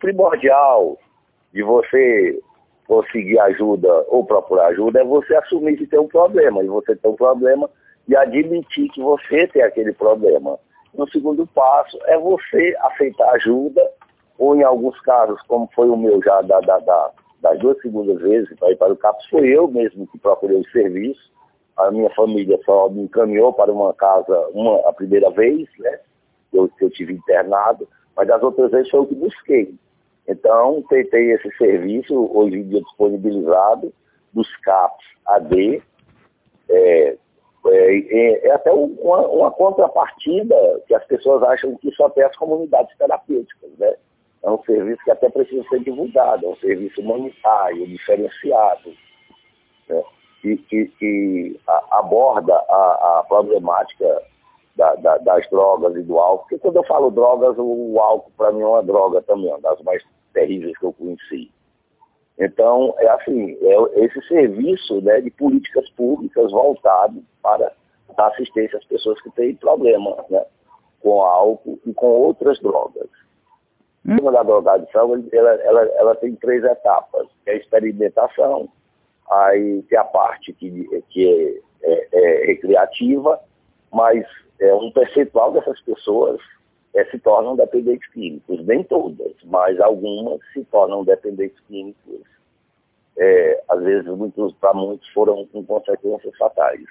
primordial de você conseguir ajuda ou procurar ajuda é você assumir que tem um problema, e você tem um problema e admitir que você tem aquele problema. No segundo passo é você aceitar ajuda, ou em alguns casos, como foi o meu já da, da, da, das duas segundas vezes para ir para o CAPS, foi eu mesmo que procurei o serviço, a minha família só me encaminhou para uma casa uma, a primeira vez, né, eu, eu tive internado, mas das outras vezes foi eu que busquei. Então, tentei esse serviço, hoje em dia disponibilizado, dos CAPs AD, é, é, é até uma, uma, contrapartida que as pessoas acham que só tem as comunidades terapêuticas, né? É um serviço que até precisa ser divulgado, é um serviço humanitário, diferenciado, né? que, que, que aborda a, a problemática da, da, das drogas e do álcool, porque quando eu falo drogas, o, o álcool para mim é uma droga também, uma das mais terríveis que eu conheci. Então, é assim, é esse serviço né, de políticas públicas voltado para dar assistência às pessoas que têm problemas né, com álcool e com outras drogas. Hum. A da drogadição, ela, ela, ela tem três etapas, que é a experimentação, aí tem a parte que, que é, é, é recreativa, mas é, um percentual dessas pessoas é, se tornam dependentes químicos. Nem todas, mas algumas se tornam dependentes químicos. É, às vezes, para muitos, foram com consequências fatais.